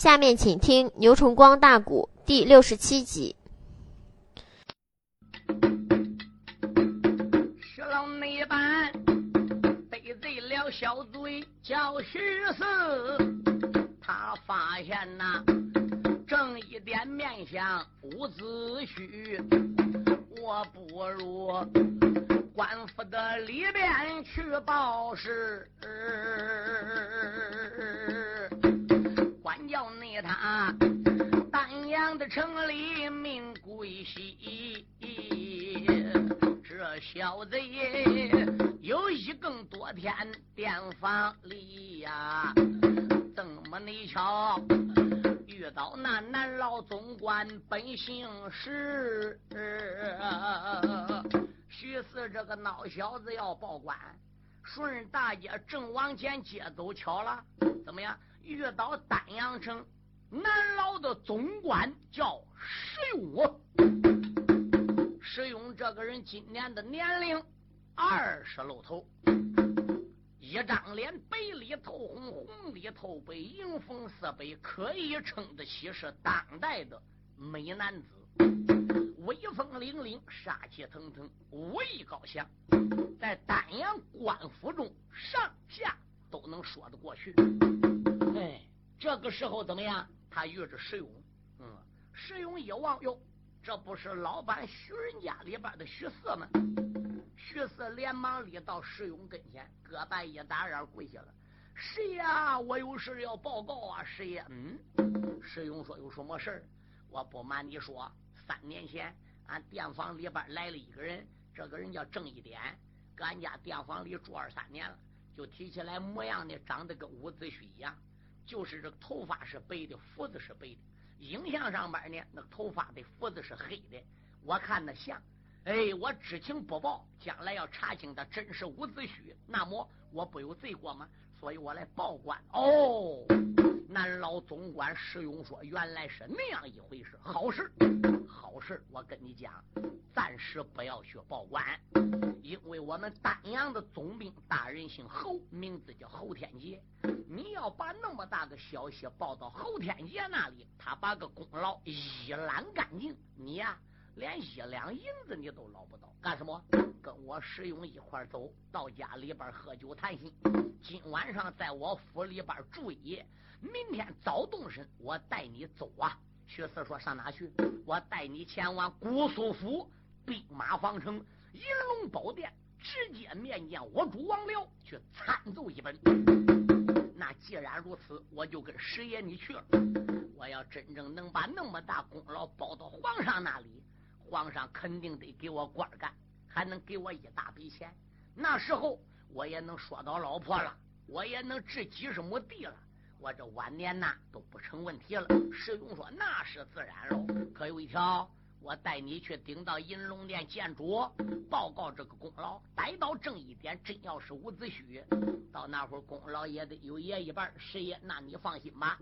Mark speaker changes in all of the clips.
Speaker 1: 下面请听牛崇光大鼓第六十七集。
Speaker 2: 学老那般得罪了小嘴叫徐四，他发现呐，正一点面相无子虚，我不如官府的里边去报事。城里命归西，这小子也有一更多天殿房里呀，怎么你瞧遇到那南老总管本姓石，徐四这个孬小子要报官，顺大街正往前街走，巧了，怎么样？遇到丹阳城南老的总管叫石勇，石勇这个人今年的年龄二十露头，一张脸白里透红，红里透白，迎风色北，可以称得起是当代的美男子，威风凛凛，杀气腾腾，武艺高强，在丹阳官府中上下都能说得过去。哎，这个时候怎么样？他遇着石勇，嗯，石勇一望，哟，这不是老板徐人家里边的徐四吗？徐四连忙立到石勇跟前，胳膊一打眼跪下了。谁呀？我有事要报告啊！师爷？嗯，石勇说有什么事我不瞒你说，三年前俺店房里边来了一个人，这个人叫郑一点，搁俺家店房里住二三年了，就提起来模样呢，长得跟伍子胥一样。就是这个头发是白的，胡子是白的。影像上边呢，那头发的胡子是黑的。我看那像，哎，我知情不报，将来要查清他真是伍子胥，那么我不有罪过吗？所以我来报官。哦，南老总管石勇说，原来是那样一回事。好事，好事，我跟你讲，暂时不要去报官，因为我们丹阳的总兵大人姓侯，名字叫侯天杰。你要把那么大个消息报到侯天杰那里，他把个功劳一揽干净，你呀连一两银子你都捞不到。干什么？跟我石勇一块走到家里边喝酒谈心。今晚上在我府里边住一夜，明天早动身，我带你走啊。薛四说上哪去？我带你前往姑苏府兵马方城银龙宝殿，直接面见我主王僚，去参奏一本。那既然如此，我就跟师爷你去了。我要真正能把那么大功劳报到皇上那里，皇上肯定得给我官干，还能给我一大笔钱。那时候我也能说到老婆了，我也能置几十亩地了，我这晚年呐都不成问题了。石勇说：“那是自然喽。”可有一条。我带你去顶到银龙殿见主，报告这个功劳。逮到正一点，真要是伍子胥，到那会功劳也得有爷一半。石爷，那你放心吧。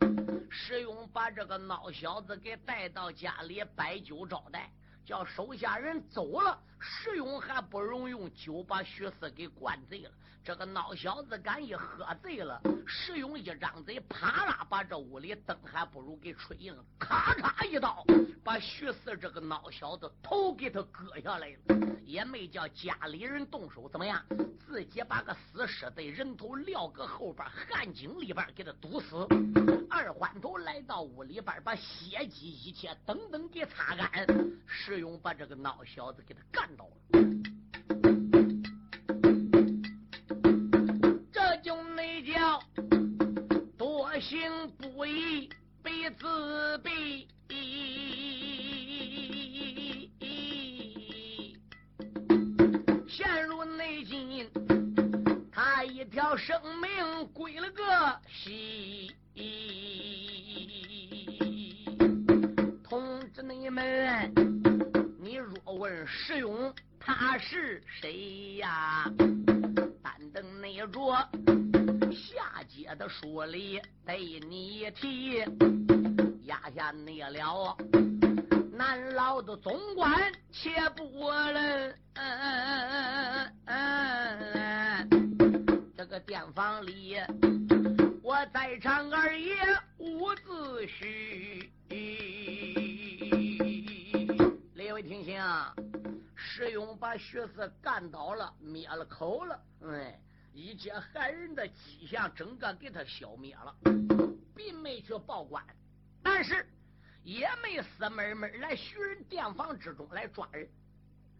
Speaker 2: 石勇把这个孬小子给带到家里摆酒招待，叫手下人走了。石勇还不容用酒把徐四给灌醉了。这个孬小子敢一喝醉了，石勇一张嘴，啪啦把这屋里灯还不如给吹硬，咔嚓一刀把徐四这个孬小子头给他割下来了，也没叫家里人动手，怎么样？自己把个死尸的人头撂搁后边汗井里边给他堵死。二环头来到屋里边，把血迹一切等等给擦干。石勇把这个孬小子给他干倒了。这就那叫多行不义必自毙，陷入内境，他一条生命归了个西。通知你们，问石勇他是谁呀？但等那着。下节的书里得你提，压下你了。南老的总管且不论，这个店房里，我在场二爷没听清啊，石勇把徐四干倒了，灭了口了，哎，一切害人的迹象整个给他消灭了，并没去报官，但是也没死闷闷来徐人店房之中来抓人。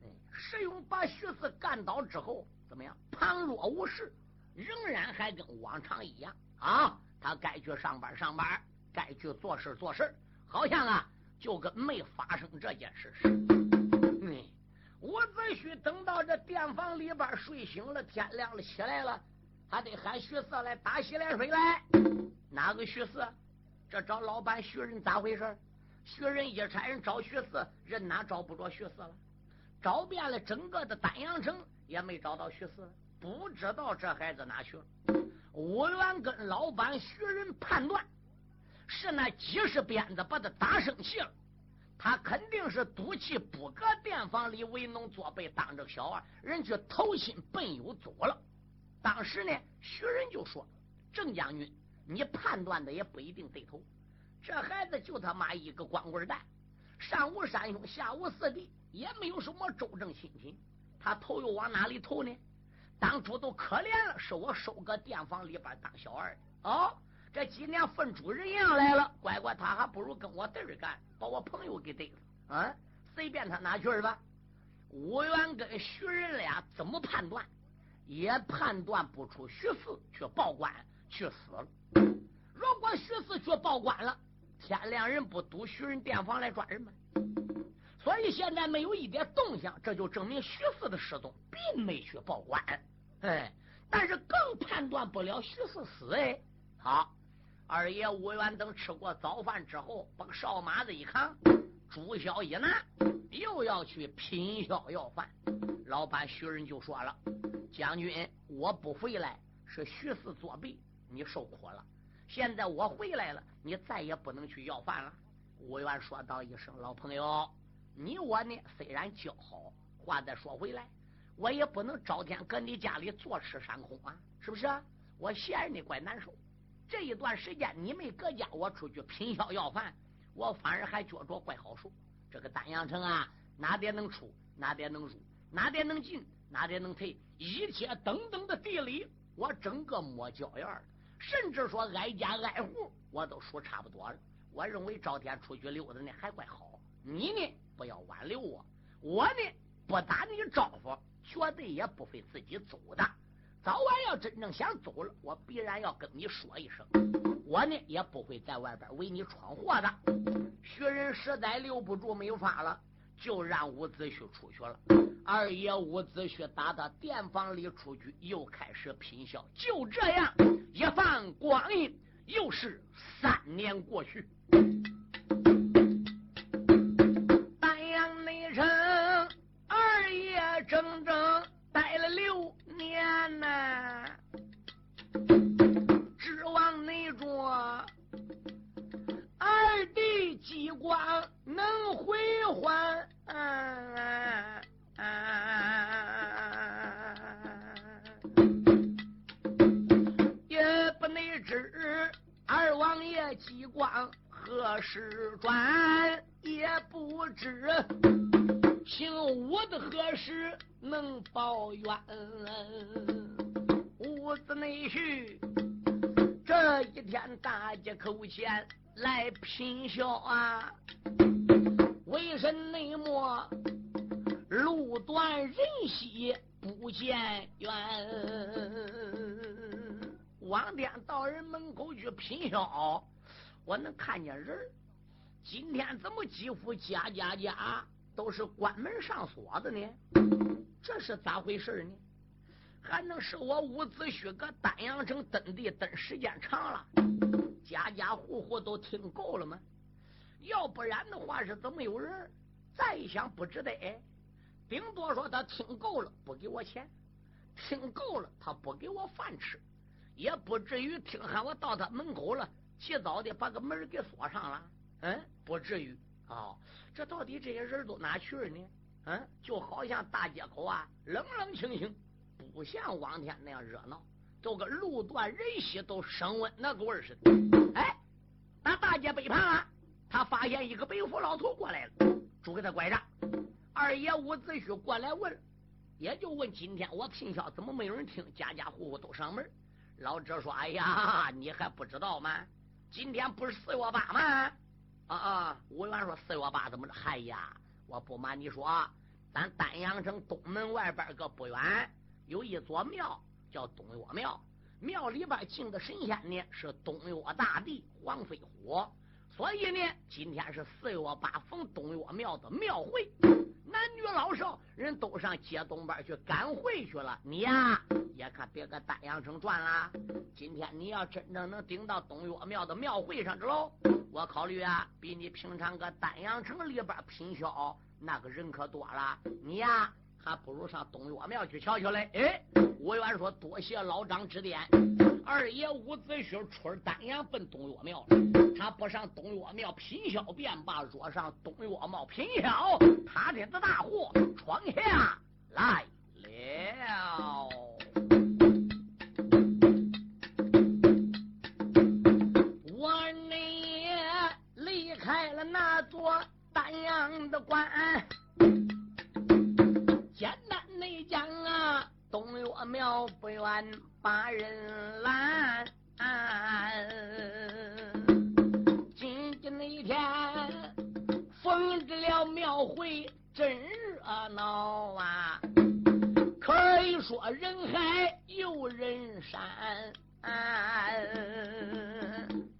Speaker 2: 哎，石勇把徐四干倒之后，怎么样？旁若无事，仍然还跟往常一样啊，他该去上班上班，该去做事做事，好像啊，就跟没发生这件事似的。嗯，伍子胥等到这店房里边睡醒了，天亮了起来了，还得喊徐四来打洗脸水来。哪个徐四？这找老板徐仁咋回事？徐仁一差人找徐四，人哪找不着徐四了？找遍了整个的丹阳城，也没找到徐四，不知道这孩子哪去了。武元跟老板徐仁判断，是那几十鞭子把他打生气了。他肯定是赌气不搁店房里为农作备，当着小二人去投亲奔友走了。当时呢，徐仁就说：“郑将军，你判断的也不一定对头。这孩子就他妈一个光棍蛋，上无三兄，下无四弟，也没有什么周正亲戚。他投又往哪里投呢？当初都可怜了，是我收搁店房里边当小二的哦。”这几年分主人样来了，乖乖，他还不如跟我对儿干，把我朋友给逮了。啊，随便他哪去吧。吴元跟徐仁俩怎么判断，也判断不出徐四去报官去死了。如果徐四去报官了，天亮人不堵徐仁店房来抓人吗？所以现在没有一点动向，这就证明徐四的失踪并没去报官。哎，但是更判断不了徐四死哎。好。二爷武元等吃过早饭之后，把哨马子一扛，朱筱一拿，又要去品宵要饭。老板徐仁就说了：“将军，我不回来是徐四作弊，你受苦了。现在我回来了，你再也不能去要饭了。”武元说道一声：“老朋友，你我呢虽然交好，话再说回来，我也不能朝天搁你家里坐吃山空啊，是不是？我闲着你怪难受。”这一段时间你没搁家，我出去品宵要饭，我反而还觉着怪好受。这个丹阳城啊，哪点能出，哪点能入，哪点能进，哪点能退，一切等等的地理，我整个摸脚眼儿，甚至说挨家挨户，我都数差不多了。我认为赵天出去溜达呢还怪好，你呢不要挽留我，我呢不打你招呼，绝对也不会自己走的。早晚要真正想走了，我必然要跟你说一声。我呢也不会在外边为你闯祸的。徐人实在留不住，没有法了，就让伍子胥出去了。二爷伍子胥打到店房里出去，又开始品笑。就这样，一番光阴，又是三年过去。激光能回还，也不能知二王爷激光何时转，也不知。请我的何时能报冤？屋子内去，这一天大街口前来品笑啊！为甚内莫路断人稀不见远？往天到人门口去品笑，我能看见人今天怎么几乎家家家？都是关门上锁的呢，这是咋回事呢？还能是我伍子胥搁丹阳城登地登时间长了，家家户户都听够了吗？要不然的话是怎么有人？再一想不值得，顶多说他听够了不给我钱，听够了他不给我饭吃，也不至于听喊我到他门口了，起早的把个门给锁上了，嗯，不至于。哦，这到底这些人都哪去了呢？嗯，就好像大街口啊，冷冷清清，不像往天那样热闹，都跟路断人稀都升温那个味儿似的。哎，那大街北旁啊，他发现一个白胡老头过来了，拄给他拐杖。二爷伍子胥过来问：也就问今天我拼销怎么没有人听？家家户户都上门。老者说：“哎呀，你还不知道吗？今天不是四月八吗？”啊啊！吴元说：“四月八怎么着？嗨呀，我不瞒你说，咱丹阳城东门外边个不远有一座庙，叫东岳庙。庙里边敬的神仙呢是东岳大帝黄飞虎。所以呢，今天是四月八，逢东岳庙的庙会，男女老少人都上街东边去赶会去了。你呀，也看别搁丹阳城转了。今天你要真正能顶到东岳庙的庙会上去喽。”我考虑啊，比你平常搁丹阳城里边品销那个人可多了。你呀，还不如上东岳庙去瞧瞧嘞。哎，吴元说：“多谢老张指点。”二爷伍子胥出丹阳奔东岳庙了。他不上东岳庙品销便罢，若上东岳庙品销，他这的大祸闯下来了。我呢离开了那座丹阳的关讲啊，东岳庙不远，把人拦。今天那一天，逢着了庙会，真热闹啊！可以说人海又人山。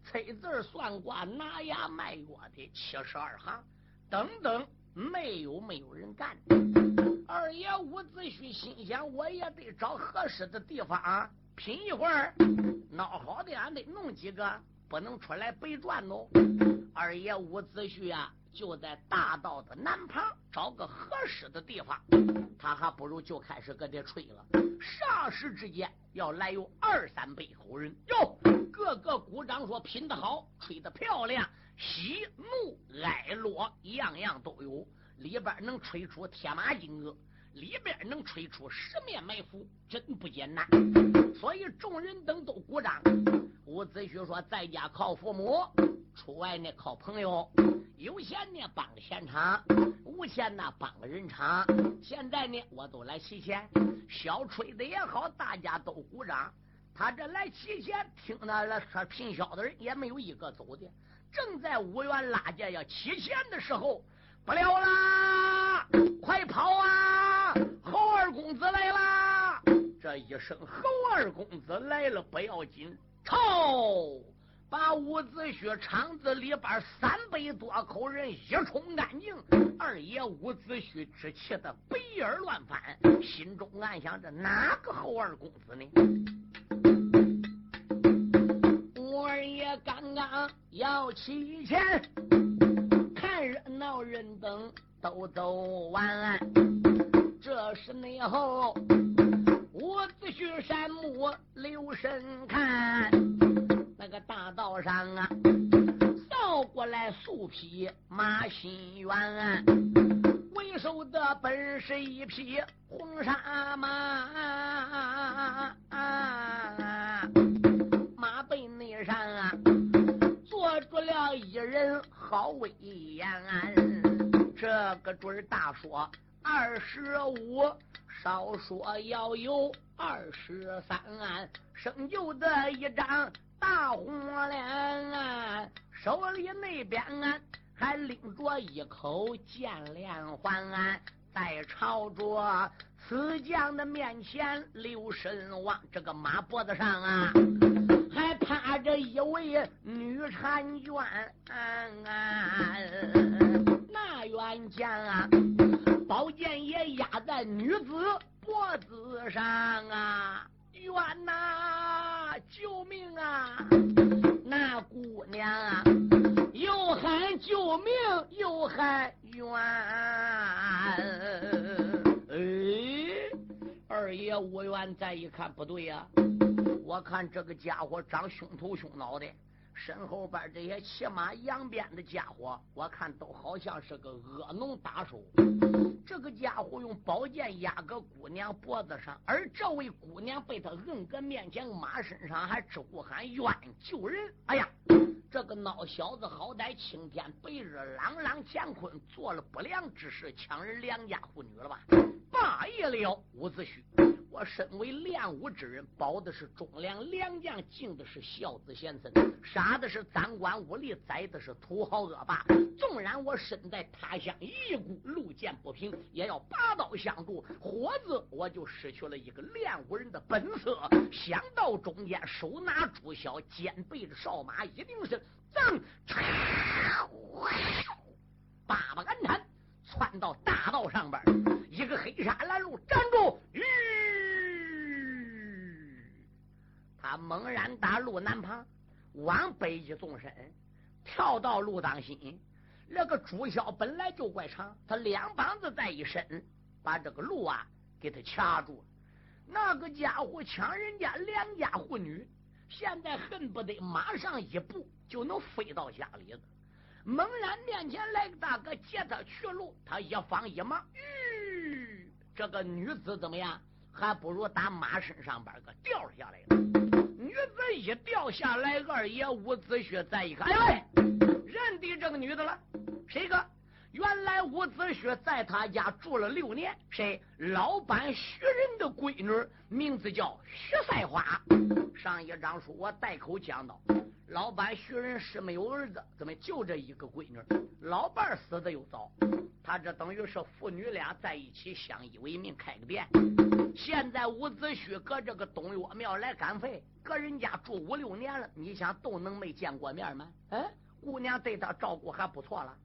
Speaker 2: 催字算卦拿牙卖药的七十二行。等等，没有没有人干。二爷伍子胥心想，我也得找合适的地方啊拼一会儿。闹好的，俺得弄几个，不能出来白转喽。二爷伍子胥啊，就在大道的南旁找个合适的地方。他还不如就开始搁这吹了。霎时之间，要来有二三百口人哟，个个鼓掌说拼得好，吹得漂亮。喜怒哀乐样样都有，里边能吹出天马金戈，里边能吹出十面埋伏，真不简单。所以众人等都鼓掌。伍子胥说：“在家靠父母，出外呢靠朋友。有钱呢帮个闲场，无钱呢帮个人场。现在呢我都来提钱，小吹的也好，大家都鼓掌。他这来提钱，听那了说平销的人也没有一个走的。”正在五元拉架要起钱的时候，不了啦！快跑啊！侯二公子来啦！这一声“侯二公子来了”不要紧，操！把伍子胥厂子里边三百多口人一冲干净。二爷伍子胥只气得白眼乱翻，心中暗想：着哪个侯二公子呢？二爷刚刚要起钱，热闹人等都走完。这时内后，伍子胥山木留神看，那个大道上啊，扫过来素匹马新元，为首的本是一匹红纱马。人，好威严。这个准大说二十五，少说要有二十三。生就的一张大红脸，啊手里那边啊还拎着一口剑连环，在朝着此将的面前留神望，这个马脖子上啊。他这一位女婵娟，那冤家啊，宝剑也压在女子脖子上啊！冤呐，救命啊！那姑娘啊，又喊救命，又喊冤。哎，二爷无冤，再一看不对呀。我看这个家伙长凶头凶脑的，身后边这些骑马扬鞭的家伙，我看都好像是个恶农打手。这个家伙用宝剑压个姑娘脖子上，而这位姑娘被他摁搁面前马身上，还直呼喊冤救人。哎呀，这个孬小子好歹青天白日朗朗乾坤，做了不良之事，抢人良家妇女了吧？罢了，伍子胥。我身为练武之人，保的是忠良良将，敬的是孝子贤孙，杀的是赃官污吏，宰的是土豪恶霸。纵然我身在他乡一股，路见不平，也要拔刀相助，或者我就失去了一个练武人的本色。想到中间，手拿朱箫，肩背着哨马，一定是噌，叭叭杆铲，窜到大道上边，一个黑纱拦路，站住！他猛然打路南旁，往北一纵身，跳到路当心。那个朱箫本来就怪长，他两膀子再一伸，把这个路啊给他卡住了。那个家伙抢人家良家妇女，现在恨不得马上一步就能飞到家里了。猛然面前来个大哥接他去路，他一放一忙，吁，这个女子怎么样？还不如打马身上边个掉下来了。女子一掉下来，二爷伍子胥再一看，哎喂，认得这个女的了，谁个？原来伍子胥在他家住了六年，谁？老板徐仁的闺女，名字叫徐赛花。上一章书我带口讲到，老板徐仁是没有儿子，怎么就这一个闺女？老伴死的又早，他这等于是父女俩在一起相依为命，开个店。现在伍子胥搁这个东岳庙来赶废，搁人家住五六年了，你想都能没见过面吗？哎，姑娘对他照顾还不错了。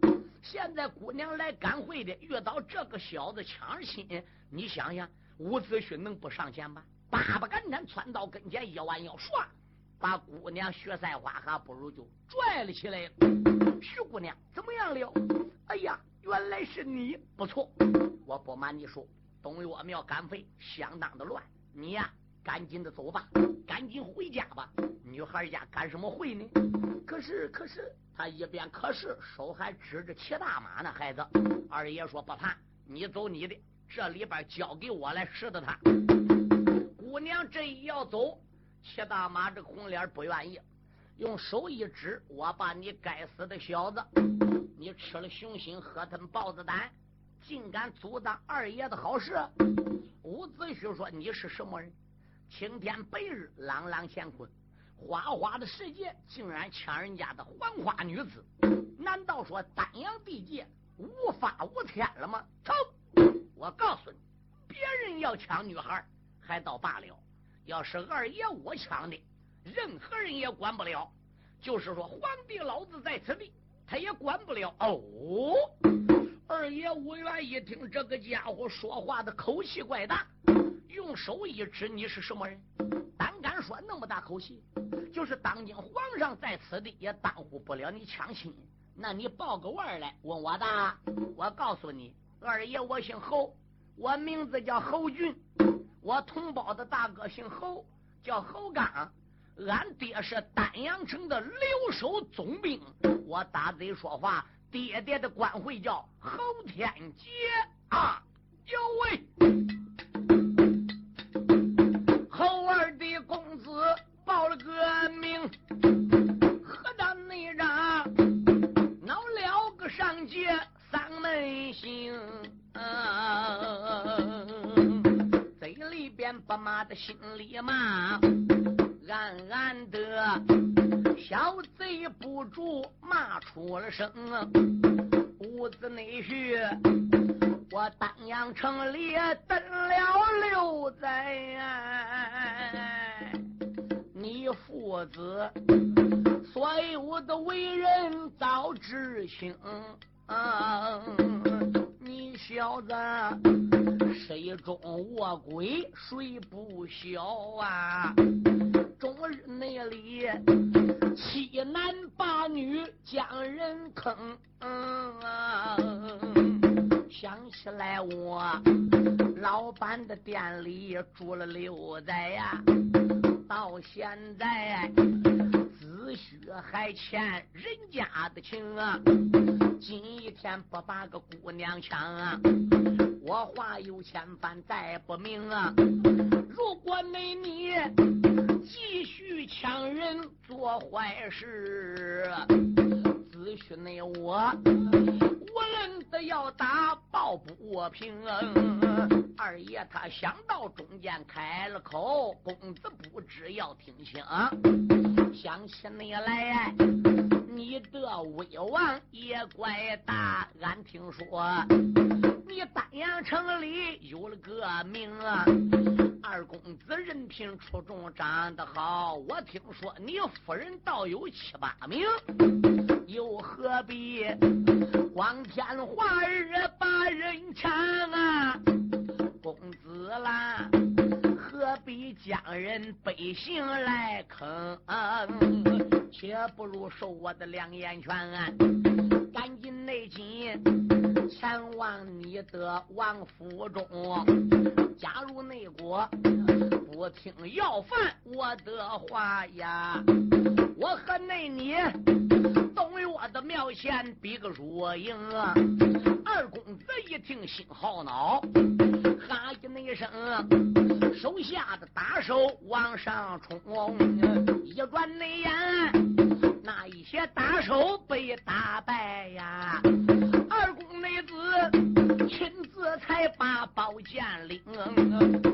Speaker 2: 现在姑娘来赶会的，遇到这个小子抢亲，你想想，伍子胥能不上前吗？叭叭赶紧窜到跟前，一弯腰，唰，把姑娘薛赛花还不如就拽了起来。徐姑娘怎么样了？哎呀，原来是你，不错。我不瞒你说。东岳庙赶废，相当的乱。你呀，赶紧的走吧，赶紧回家吧。女孩家赶什么会呢？可是，可是，他一边可是，手还指着骑大马呢。孩子，二爷说不怕，你走你的，这里边交给我来拾掇他。姑娘这一要走，骑大妈这红脸不愿意，用手一指，我把你该死的小子，你吃了熊心，喝吞豹子胆。竟敢阻挡二爷的好事！伍子胥说：“你是什么人？青天白日，朗朗乾坤，花花的世界，竟然抢人家的黄花女子？难道说丹阳地界无法无天了吗？”走！我告诉你，别人要抢女孩还倒罢了，要是二爷我抢的，任何人也管不了。就是说，皇帝老子在此地，他也管不了。哦。二爷武元一听这个家伙说话的口气怪大，用手一指：“你是什么人？胆敢说那么大口气？就是当今皇上在此地，也耽误不了你抢亲。那你报个腕来，问我的。我告诉你，二爷我姓侯，我名字叫侯俊，我同胞的大哥姓侯，叫侯刚。俺爹是丹阳城的留守总兵，我打嘴说话。”爹爹的官讳叫侯天杰啊！有位侯二弟公子报了个名，何大内让闹了个上街丧门星，里边不骂的心里骂，暗暗的。小贼不住骂出了声，屋子内去，我丹阳城里等了六载，你父子所有的为人早知情，你小子谁中卧轨谁不晓啊？终日那里七男八女将人坑，想起来我老板的店里住了六载呀，到现在子虚还欠人家的情啊，今一天不把个姑娘抢啊，我话有千番再不明啊，如果没你。继续抢人做坏事。子虚内我无论的要打抱不平。二爷他想到中间开了口，公子不知要听清。想起你来，你的威望也怪大。俺听说你丹阳城里有了个名啊。二公子人品出众，长得好。我听说你夫人倒有七八名，又何必光天化日把人抢啊？公子啦，何必将人百姓来坑？且不如受我的两眼拳，赶紧内紧前往你的王府中，加入内国，不听要饭我的话呀！我和内你东岳的庙前比个输赢。二公子一听心好恼，哈一声，手下的打手往上冲，一转内眼，那一些打手被打败呀。二公内子亲自才把宝剑领，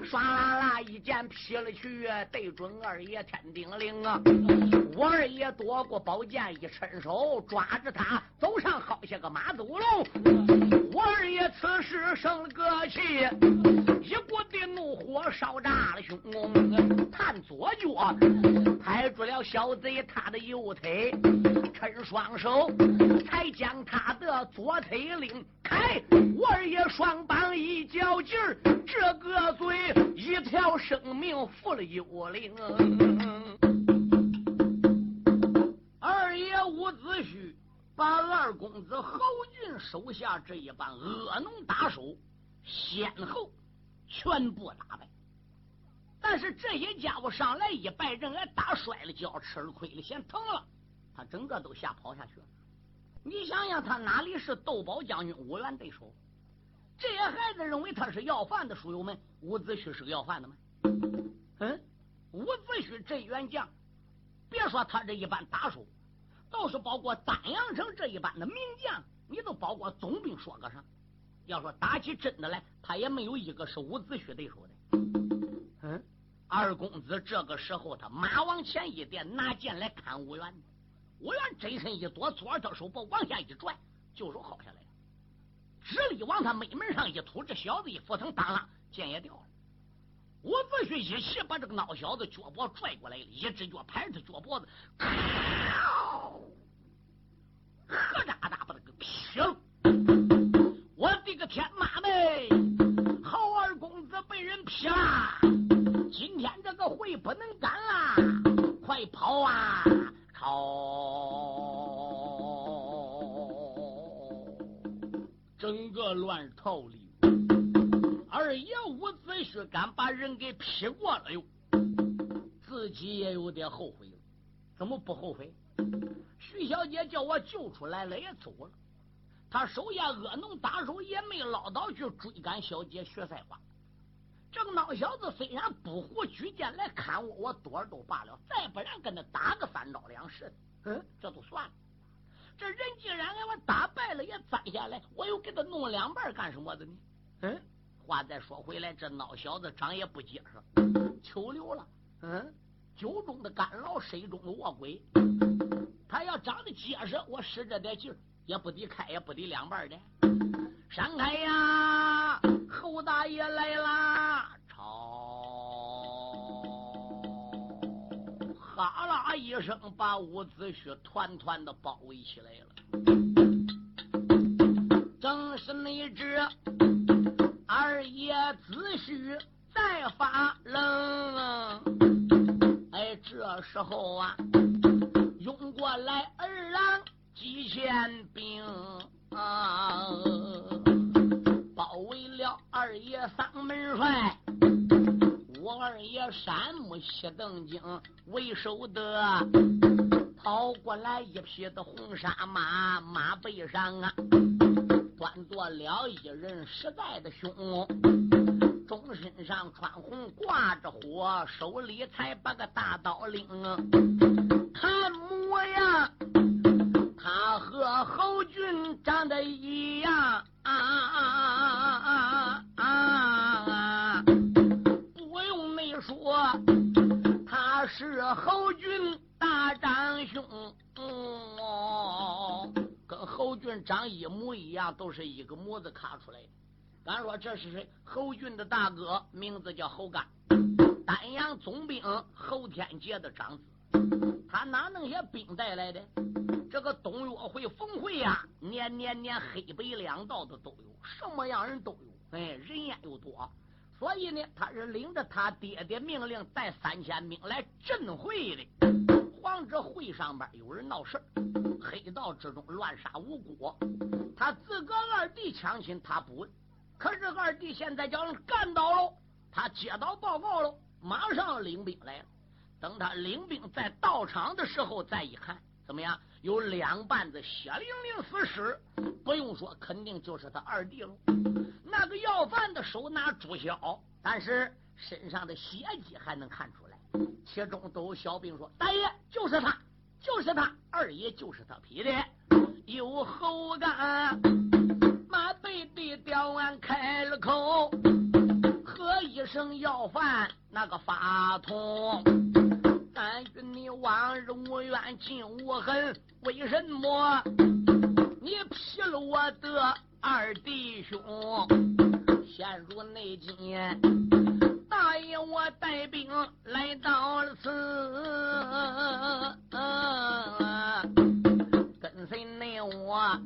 Speaker 2: 唰啦啦一剑劈了去，对准二爷天顶灵啊！我二爷夺过宝剑一伸手抓着他，走上好些个马走龙。我二爷此时生了个气，一股的怒火烧炸了胸，探左脚拍住了小贼他的右腿，伸双手才将他的左腿拧开。我二爷双膀一较劲儿，这个嘴一条生命负了幽灵。二爷伍子胥。把二公子侯俊手下这一帮恶农打手先后全部打败，但是这些家伙上来一拜，人挨打摔了跤，吃了亏了，嫌疼了，他整个都吓跑下去了。你想想，他哪里是窦宝将军五元对手？这些孩子认为他是要饭的，书友们，伍子胥是个要饭的吗？嗯，伍子胥这员将，别说他这一般打手。倒是包括丹阳城这一般的名将，你都包括总兵说个啥？要说打起真的来，他也没有一个是伍子胥对手的。嗯，二公子这个时候他马往前一点，拿剑来砍五元。武元真身一躲，左二手把往下一拽，就手薅下来了，直立往他眉门上一吐，这小子一扑腾，当啷，剑也掉了。伍子胥一气把这个孬小子脚脖拽过来了，一只脚拍着脚脖子。何扎扎把他给劈了！我的个天妈呗！好二公子被人劈了，今天这个会不能干啦！快跑啊！给劈过了哟，自己也有点后悔了，怎么不后悔？徐小姐叫我救出来了，也走了。他手下恶农打手也没捞到去追赶小姐薛赛花。这个孬小子虽然不胡举剑来砍我，我躲着都罢了，再不然跟他打个三招两式，嗯，这都算了。这人既然给我打败了，也栽下来，我又给他弄两半干什么的呢？嗯，话再说回来，这孬小子长也不结实，求流了。嗯，酒中的干老，水中的卧鬼。他要长得结实，我使这点劲儿也不抵开，也不抵两半的。闪开呀！侯大爷来啦！吵，哈啦一声，把伍子胥团团的包围起来了。正是那只二爷子婿在发愣。哎，这时候啊。涌过来二郎几千兵啊，包围了二爷三门帅。我二爷山木西邓京为首的，跑过来一匹的红纱马，马背上啊端坐了一人实在的凶。中身上穿红，挂着火，手里才把个大刀拎。看模样，他和侯俊长得一样啊啊啊啊啊！不用你说，他是侯俊大长兄。侯俊长一模一样，都是一个模子卡出来的。咱说这是谁？侯俊的大哥，名字叫侯干，丹阳总兵侯天杰的长子。他哪弄些兵带来的？这个东岳会逢会呀，年年年黑白两道的都有，什么样人都有。哎，人烟又多，所以呢，他是领着他爹爹命令，带三千兵来镇会的。皇者会上边有人闹事，黑道之中乱杀无辜，他自个二弟抢亲他不问，可是二弟现在叫人干倒了，他接到报告了，马上领兵来了。等他领兵在到场的时候，再一看，怎么样？有两半子血淋淋死尸，不用说，肯定就是他二弟了。那个要饭的手拿朱销，但是身上的血迹还能看出来。其中都有小兵说：“大爷就是他，就是他；二爷就是他劈的。”有后干马背的刁安开了口，喝一声要饭，那个法通。但愿你往日无怨尽无恨，为什么你劈了我的二弟兄？陷入内奸。大爷，我带兵来到了此，跟随你我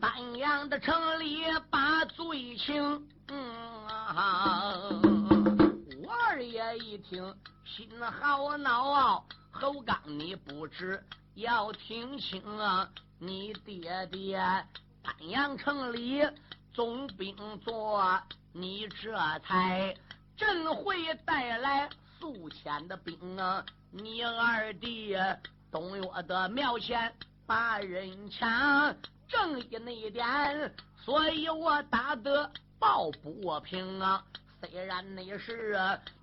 Speaker 2: 丹阳的城里把罪情。我二爷一听心好恼，侯刚你不知要听清啊！你爹爹丹阳城里总兵做，你这才。朕会带来数千的兵啊！你二弟东岳的庙前把人抢，正义那一点，所以我打得抱不平啊！虽然那是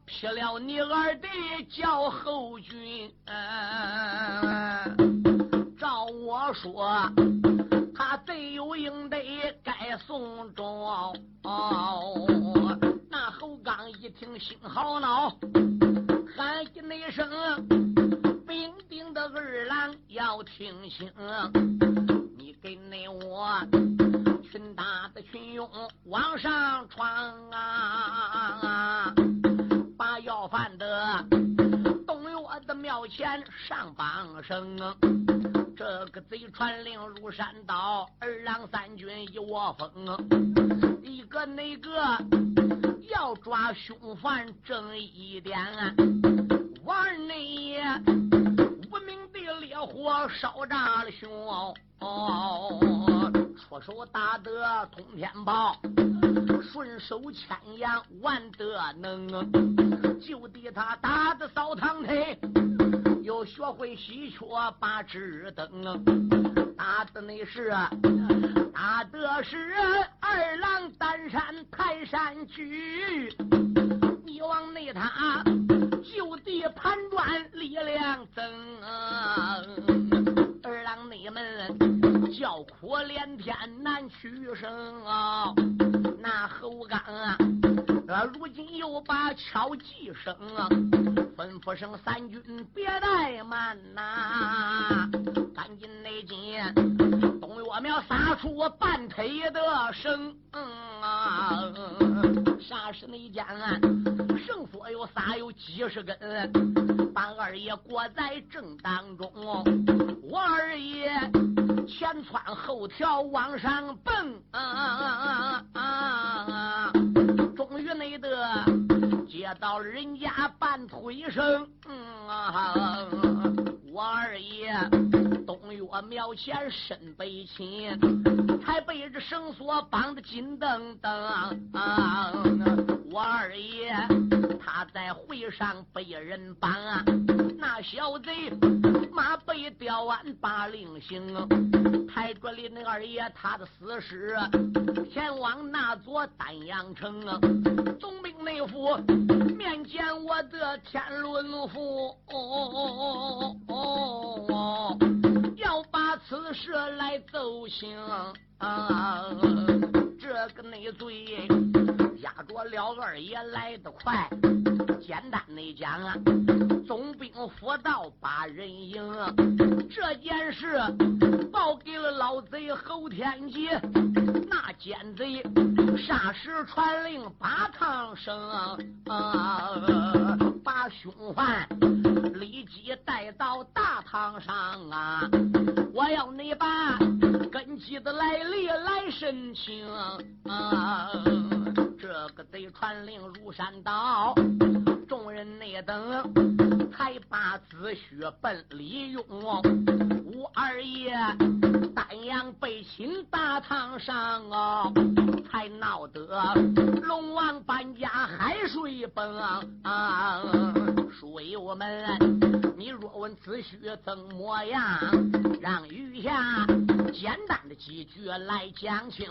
Speaker 2: 劈了你二弟叫后军，照我说，他罪有应得，该送终。那侯刚一听心好恼，喊一那声：“兵丁的二郎要听清，你给那我群大的群勇往上闯啊！把要饭的东岳的庙前上绑绳，这个贼传令入山道，二郎三军一窝蜂，一个那个。”要抓凶犯，正一点啊，玩内爷无名的烈火烧炸了胸，出手打得通天炮，顺手牵羊玩得能，就地他打得扫堂腿，又学会喜鹊把纸灯。打的那是，打的是啊。山泰山举，你往内塔就地盘转力量增，二郎你们叫苦连天难取胜啊！那猴刚啊，如今又把敲击声啊吩咐声三军别怠慢呐！赶紧内进，东岳庙撒出我半腿的绳啊！啥时内间啊？绳索又撒有几十根，把二爷裹在正当中。我二爷前窜后跳往上蹦啊！终于内得接到人家半腿绳啊！我二爷。东岳庙前身背亲，还被这绳索绑得紧蹬蹬。我二爷他在会上被人绑，那小贼马背吊鞍把令行，抬着林那二爷他的死尸前往那座丹阳城啊，总兵。内府面见我的天伦父，要把此事来奏行。这个内罪压着了二爷来得快，简单的讲啊，总兵府到把人迎，这件事报给了老贼侯天吉，那奸贼霎时传令把堂升，把凶犯立即带到大堂上啊！我要你把根基的来历来申请。啊，这这个得传令如山倒，众人内等才把子胥奔李用，吴二爷丹阳被擒大堂上啊，才闹得龙王搬家海水崩啊！书友们，你若问子胥怎么样，让余下简单的几句来讲清。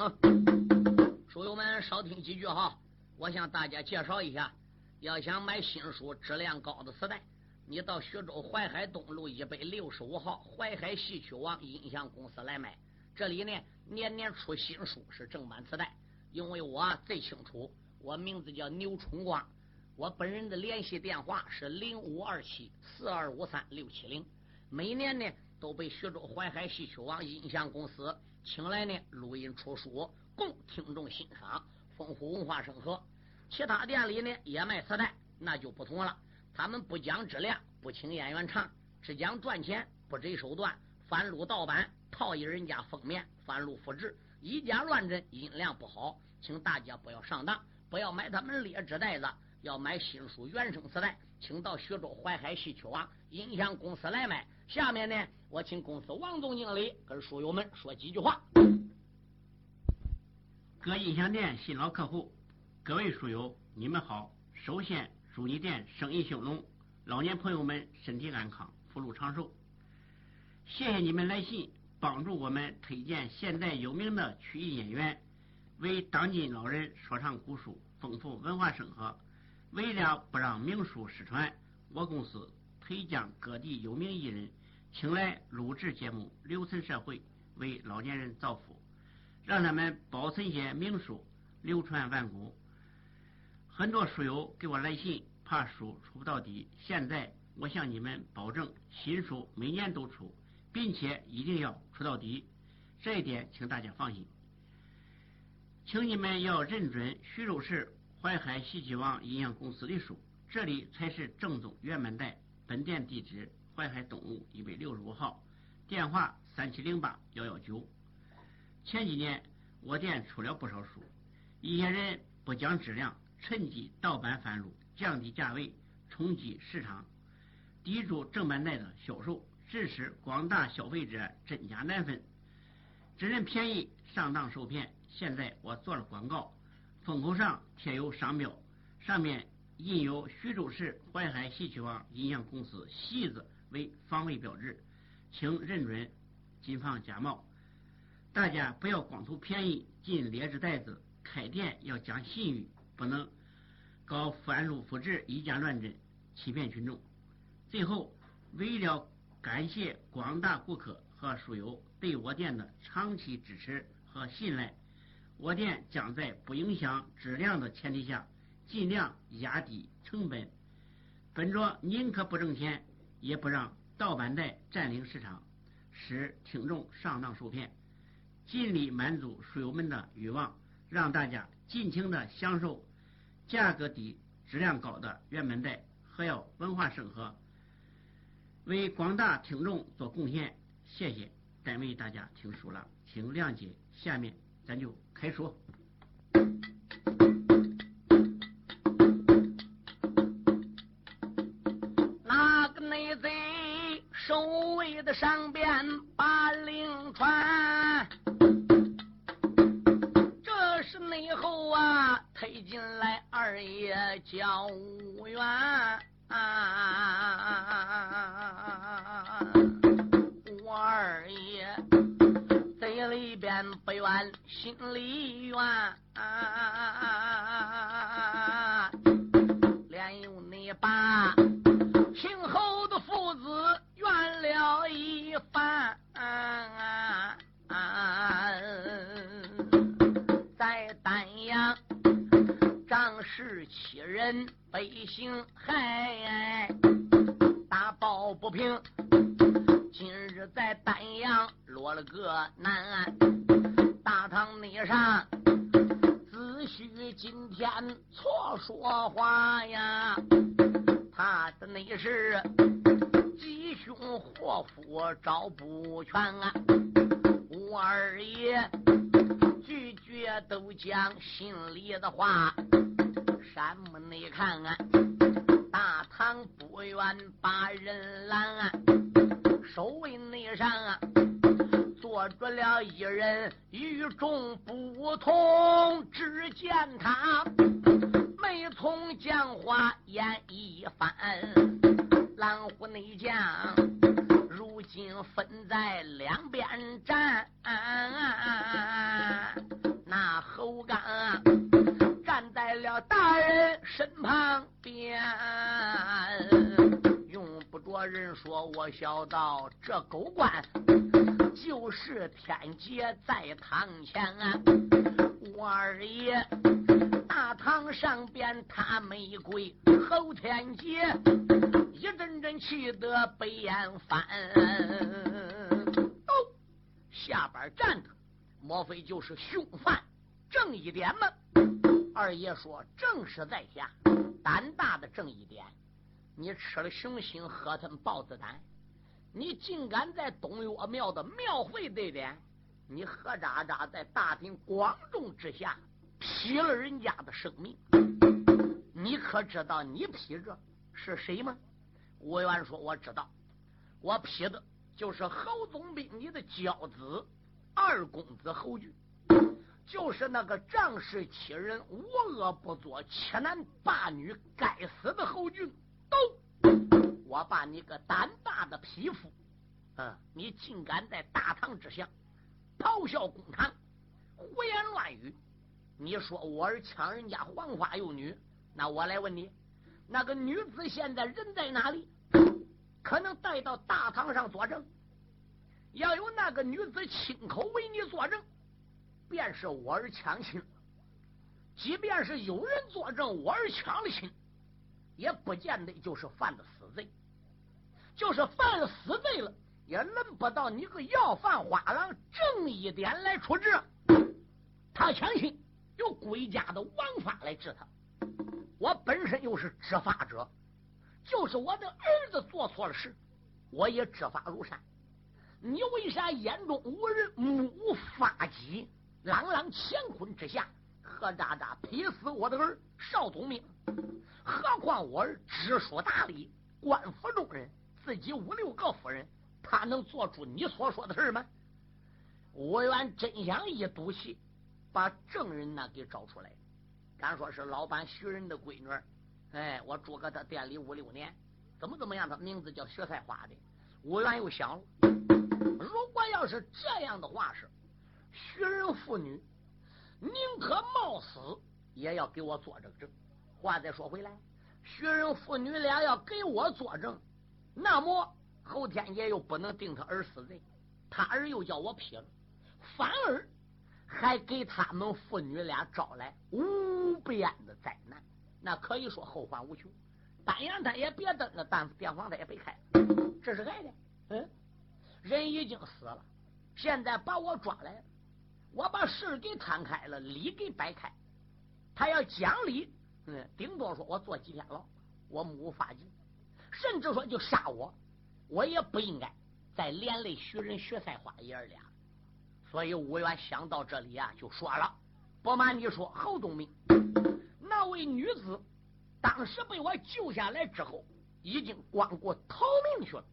Speaker 2: 书友们少听几句哈，我向大家介绍一下。要想买新书、质量高的磁带，你到徐州淮海东路一百六十五号淮海戏曲网音像公司来买。这里呢年年出新书，是正版磁带。因为我最清楚，我名字叫牛春光，我本人的联系电话是零五二七四二五三六七零。每年呢都被徐州淮海戏曲网音像公司请来呢录音出书。供听众欣赏，丰富文化生活。其他店里呢也卖磁带，那就不同了。他们不讲质量，不请演员唱，只讲赚钱，不择手段，翻录盗版，套一人家封面，翻录复制，以假乱真，音量不好，请大家不要上当，不要买他们劣质袋子，要买新书原声磁带，请到徐州淮海戏曲网音响公司来买。下面呢，我请公司王总经理跟书友们说几句话。
Speaker 3: 各音响店新老客户，各位书友，你们好！首先祝你店生意兴隆，老年朋友们身体安康，福禄长寿。谢谢你们来信，帮助我们推荐现代有名的曲艺演员，为当今老人说唱古书，丰富文化生活。为了不让名书失传，我公司推将各地有名艺人请来录制节目，留存社会，为老年人造福。让他们保存些名书，流传万古。很多书友给我来信，怕书出不到底。现在我向你们保证，新书每年都出，并且一定要出到底。这一点，请大家放心。请你们要认准徐州市淮海戏剧网音像公司的书，这里才是正宗原版带。本店地址：淮海东路一百六十五号，电话：三七零八幺幺九。前几年我店出了不少书，一些人不讲质量，趁机盗版贩入，降低价位，冲击市场，抵住正版带的销售，致使广大消费者真假难分，只认便宜上当受骗。现在我做了广告，封口上贴有商标，上面印有徐州市淮海戏曲网音像公司“戏”字为防伪标志，请认准，谨防假冒。大家不要光图便宜进劣质袋子，开店要讲信誉，不能搞翻录复制、以假乱真，欺骗群众。最后，为了感谢广大顾客和书友对我店的长期支持和信赖，我店将在不影响质量的前提下，尽量压低成本，本着宁可不挣钱，也不让盗版带占领市场，使听众上当受骗。尽力满足书友们的欲望，让大家尽情的享受价格低、质量高的原版带，还要文化生活，为广大听众做贡献。谢谢，单为大家听书了，请谅解。下面咱就开说。
Speaker 2: 那个内贼守卫的上边二爷叫五元，我二爷嘴里边不愿，心里怨。是人百姓害，打抱不平。今日在丹阳落了个难，大堂内上只许今天错说话呀，他的内是吉凶祸福找不全啊，我二爷。句句都讲心里的话，山木内看啊，大唐不愿把人拦，守卫内上啊，坐着了一人与众不同。只见他眉从讲话言一番，蓝虎内将。如今分在两边站，那侯刚啊了大人身旁边，用不着人说，我小道这狗官就是天劫在堂前啊，我二爷大堂上边他没跪，侯天劫。一阵阵气得白眼翻，哦，下边站的莫非就是凶犯正一点吗？二爷说：“正是在下，胆大的正一点，你吃了熊心，喝吞豹子胆，你竟敢在东岳庙的庙会对点，你何渣渣在大庭广众之下劈了人家的生命？你可知道你劈着是谁吗？”吴元说：“我知道，我劈的就是侯总兵你的娇子二公子侯俊，就是那个仗势欺人、无恶不作、欺男霸女、该死的侯俊。都，我把你个胆大的匹夫，嗯，你竟敢在大堂之下咆哮公堂，胡言乱语！你说我儿抢人家黄花幼女，那我来问你，那个女子现在人在哪里？”可能带到大堂上作证，要有那个女子亲口为你作证，便是我儿抢亲；即便是有人作证我儿抢了亲，也不见得就是犯了死罪。就是犯了死罪了，也轮不到你个要饭花郎正一点来处置。他抢亲，有国家的王法来治他。我本身又是执法者。就是我的儿子做错了事，我也执法如山。你为啥眼中无人，目无法纪，朗朗乾坤之下，何渣渣劈死我的儿邵东明？何况我儿知书达理，官府中人，自己五六个夫人，他能做出你所说的事吗？我愿真想一赌气，把证人那给找出来。敢说是老板徐仁的闺女。哎，我住搁他店里五六年，怎么怎么样？他名字叫薛菜花的。吴元又想，如果要是这样的话，是徐人妇女宁可冒死也要给我作这个证。话再说回来，徐人妇女俩要给我作证，那么后天爷又不能定他儿死罪，他儿又叫我劈了，反而还给他们父女俩招来无边的灾难。那可以说后患无穷，单阳他也别登了，但电房他也别开了，这是爱的。嗯，人已经死了，现在把我抓来了，我把事给摊开了，理给摆开。他要讲理，嗯，顶多说我坐几天牢，我目无法纪，甚至说就杀我，我也不应该再连累徐仁、徐菜花爷儿俩。所以吴元想到这里啊，就说了：不瞒你说，侯东明。那位女子当时被我救下来之后，已经光顾逃命去了。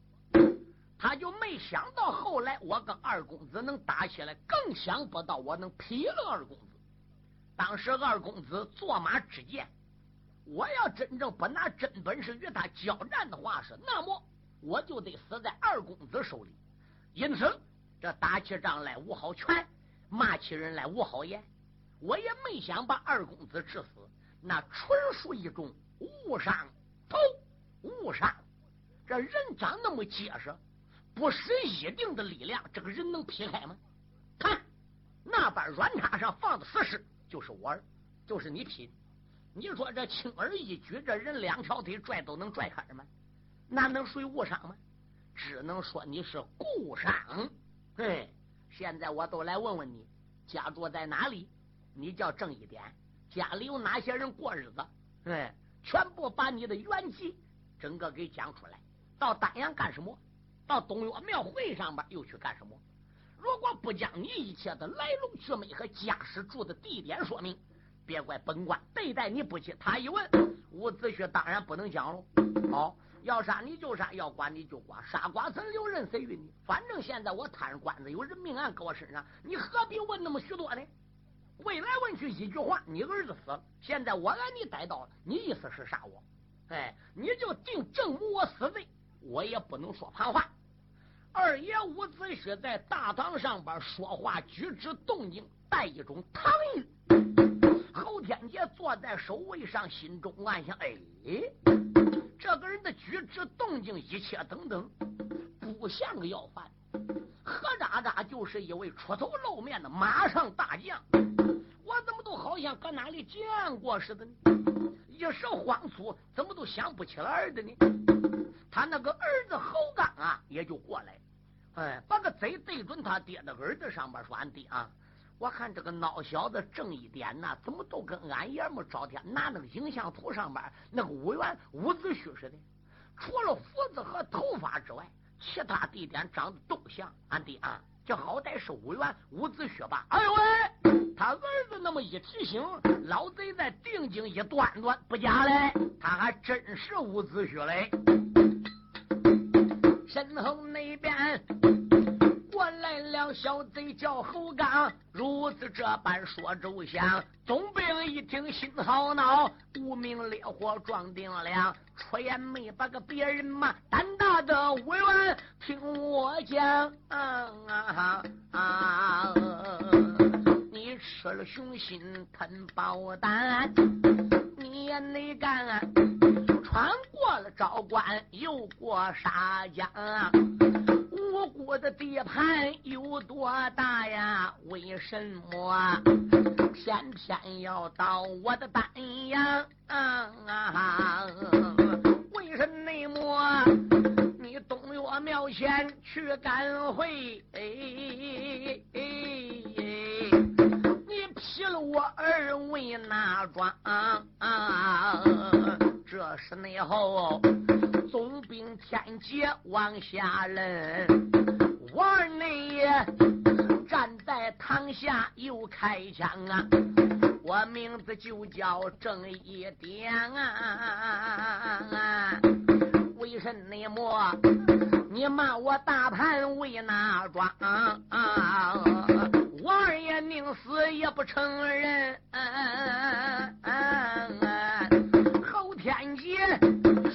Speaker 2: 他就没想到后来我跟二公子能打起来，更想不到我能劈了二公子。当时二公子坐马之剑，我要真正不拿真本事与他交战的话，是那么我就得死在二公子手里。因此，这打起仗来无好拳，骂起人来无好言。我也没想把二公子致死。那纯属一种误伤，头误伤。这人长那么结实，不使一定的力量，这个人能劈开吗？看那把软叉上放的死尸，就是我儿，就是你劈。你说这轻而易举，这人两条腿拽都能拽开吗？那能属于误伤吗？只能说你是故伤。哎，现在我都来问问你，家住在哪里？你叫正一点，家里有哪些人过日子？哎，全部把你的原籍整个给讲出来。到丹阳干什么？到东岳庙会上边又去干什么？如果不将你一切的来龙去脉和家室住的地点说明，别怪本官对待你不亲。他一问，伍子胥当然不能讲喽。好，要杀你就杀，要剐你就剐，杀剐曾留任谁与你？反正现在我摊官子有人命案搁我身上，你何必问那么许多呢？问来问去一句话，你儿子死了，现在我把你逮到了，你意思是杀我？哎，你就定正母我死罪，我也不能说旁话。二爷伍子胥在大堂上边说话，举止动静带一种唐韵。侯天杰坐在首位上，心中暗想：哎，这个人的举止动静，一切等等，不像个要饭，何渣渣就是一位出头露面的马上大将。我怎么都好像搁哪里见过似的呢？一时慌促，怎么都想不起来的呢？他那个儿子侯刚啊，也就过来，哎，把个嘴对准他爹的耳朵上边说：“俺爹啊，我看这个孬小子正一点呐，怎么都跟俺爷们赵天拿那个影像图上边那个五元伍子胥似的，除了胡子和头发之外，其他地点长得都像俺爹啊。这好歹是五元伍子胥吧？哎呦喂，他儿子那么一提醒，老贼在定睛一端端，不假嘞，他还真是伍子胥嘞。”身后那边过来了小贼叫侯刚，如此这般说周详。总兵一听心好恼，无名烈火撞定了，出言没把个别人骂。胆大的武元，听我讲，啊啊！你吃了雄心吞豹胆，你也没干。穿过了昭关，又过沙江，五谷的地盘有多大呀？为什么偏偏要到我的丹阳啊？为什么你东岳庙前去赶会？哎你劈了我儿为哪桩？啊这是内后总兵天杰往下认，王内爷站在堂下又开枪啊！我名字就叫郑一点啊！为什么你骂我大盘为哪桩？王二爷宁死也不承认。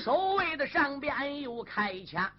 Speaker 2: 守卫的上边又开枪。